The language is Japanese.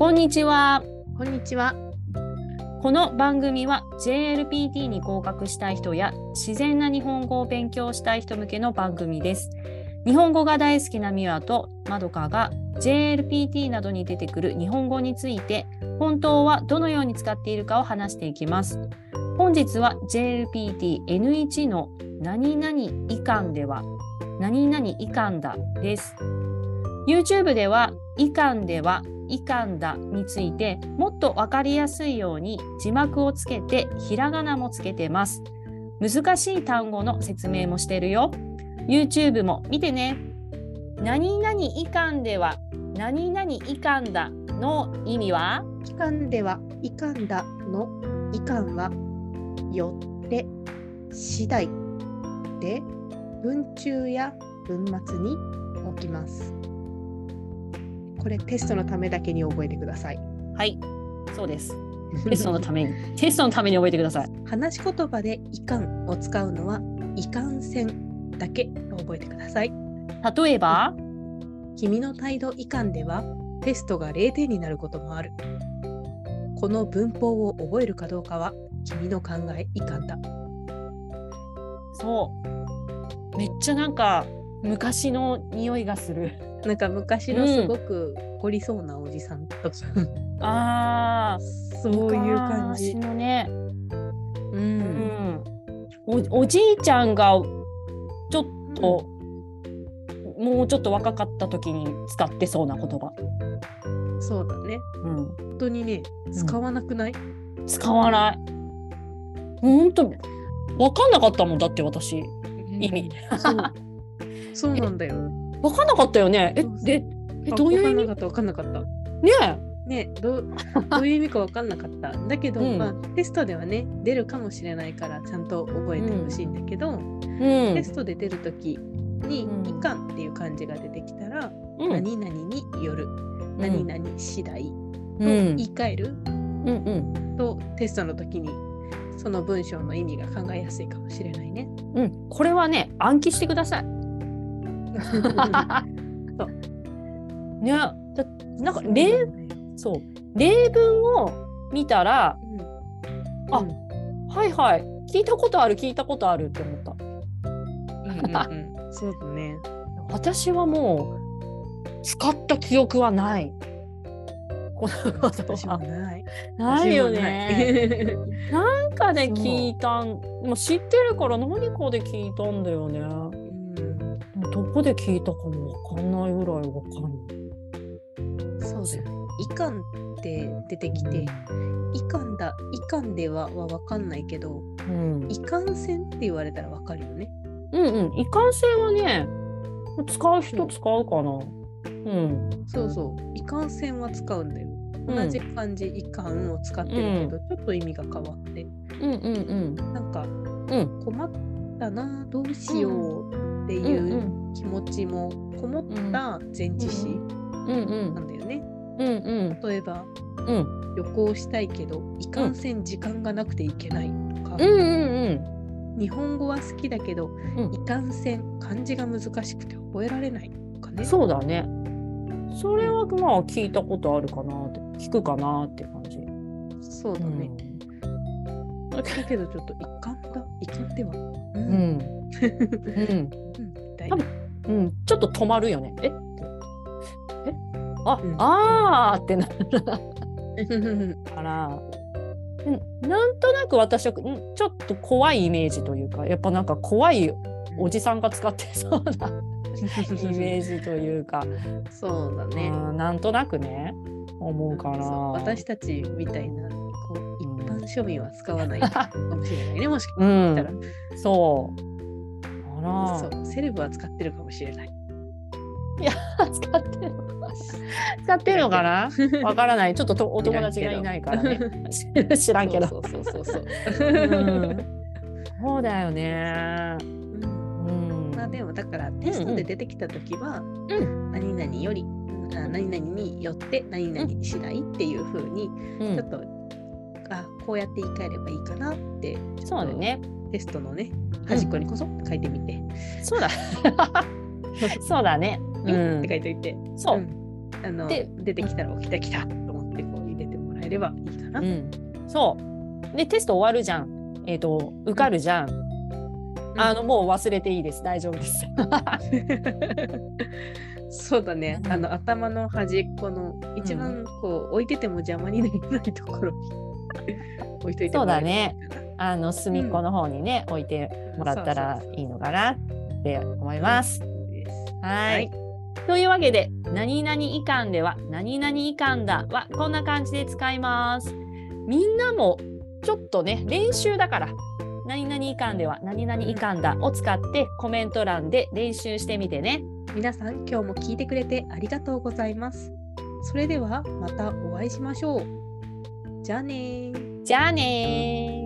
こんにちは。こんにちは。この番組は JLPT に合格したい人や自然な日本語を勉強したい人向けの番組です。日本語が大好きなミワとまどかが JLPT などに出てくる日本語について本当はどのように使っているかを話していきます。本日は JLPT-N1 の何々以下では何々以下だです。YouTube では以下では以下だについてもっとわかりやすいように字幕をつけてひらがなもつけてます。難しい単語の説明もしてるよ。YouTube も見てね。何々以下では何々以下だの意味は？期間では、いかんだのいかんは、よって、次第で、文中や文末に置きます。これテストのためだけに覚えてください。はい、そうです。テストのために、テストのために覚えてください。話し言葉でいかんを使うのは、いかんせんだけ覚えてください。例えば、君の態度いかんではテストが0点になることもある。この文法を覚えるかどうかは君の考えいかんだ。そう。めっちゃなんか昔の匂いがする。なんか昔のすごく凝りそうなおじさんとか、ああ、そういう感じ昔。のね。う、うんん。おおじいちゃんがちょっと、もうちょっと若かった時に使ってそうな言葉。そうだね。うん。本当にね、使わなくない、使わない。ほんと、わかんなかったもんだって私。意味。そう そうなんだよ。わかんなかったよね。えで、えどういう意味？わかんなかんなかった。ねねどうどういう意味か分かんなかった。だけど、うんまあ、テストではね、出るかもしれないから、ちゃんと覚えてほしいんだけど、え。テストで出るときに、うんいかんっていう漢字が出てきたら、うん。うん。何々による、何々次第とうん言い換えるうんうん。と、テストの時にその文章の意味が考えやすいかもしれないね。うん。これはね、暗記してください。ね、だなんか例そう例文を見たらうん。あうんはいはい。聞いたことある聞いたことあるって思った。うんうんうん。そうだね。私はもう使った記憶はない。この言私も葉ない。ないよね。なんかでそう。聞いたん。もう知ってるから何かで聞いたんだよねこで聞いたかもわかんないぐらいわかんないそうだよね。いかんって出てきて、いかんだ、いかんではは分かんないけど、うんいかんせんって言われたら分かるよね。うんうん、いかんせんはね、使う人使うかな。うん。そうそう。いかんせんは使うんだよ。うん同じ漢字、いかんを使ってるけど、ちょっと意味が変わって、うんうんなんかうん。うん。困ったな、どうしようってうんいう気持ちもこもった前置詞うんうんなんだよね。うんうん例えば、うん旅行したいけど、いかんせん時間がなくていけないとか、うんうん日本語は好きだけど、うんいかんせん漢字が難しくて覚えられないとかね。そうだね。それはまあ聞いたことあるかなって、聞くかなって感じ。そうだね。だけどちょっといかんだ、いかんでは。ううん。うん。うん。ちょっと止まるよね。え？え？あ、うんあーってなるから。うんなんとなく私はうんちょっと怖いイメージというかやっぱなんか怖いおじさんが使ってそうな イメージというか、そうだね。うんなんとなくね思うかな。そう私たちみたいな庶民は使わないかもしれないね。もしかうしたら、ん、そう。あら、そうセレブは使ってるかもしれない。使ってる。使ってるのかな？わからない。ちょっととお友達がいないからね。知らんけど。そうそうそうそう。うんそうだよね。うんうん。まあでもだからテストで出てきた時は、う何々よりあ何々によって何々次第っていう風にうんちょっと、あこうやって言い換えればいいかなってそうだね。テストのね端っこにこそっと書いてみて、そうだ。そうだね。うんて書いておいて、そうう。んあので出てきたら来た来たと思ってればいいかな。うん、そう。で、テスト終わるじゃん。えっ、と、受かるじゃん。あの、もう忘れていいです。大丈夫です。そうだね、うんあの頭の端っこの一番こう置いてても邪魔にならないところに 置いといてもらえるねあの、隅っこの方にね、置いてもらったらいいのかなって思います。はいというわけで、何々いかんでは、何々いかんだは、こんな感じで使います。みんなも、ちょっとね、練習だから、何々いかんでは、何々いかんだを使って、コメント欄で練習してみてね。皆さん今日も聞いてくれてありがとうございます。それではまたお会いしましょう。じゃあねー。じゃあねー。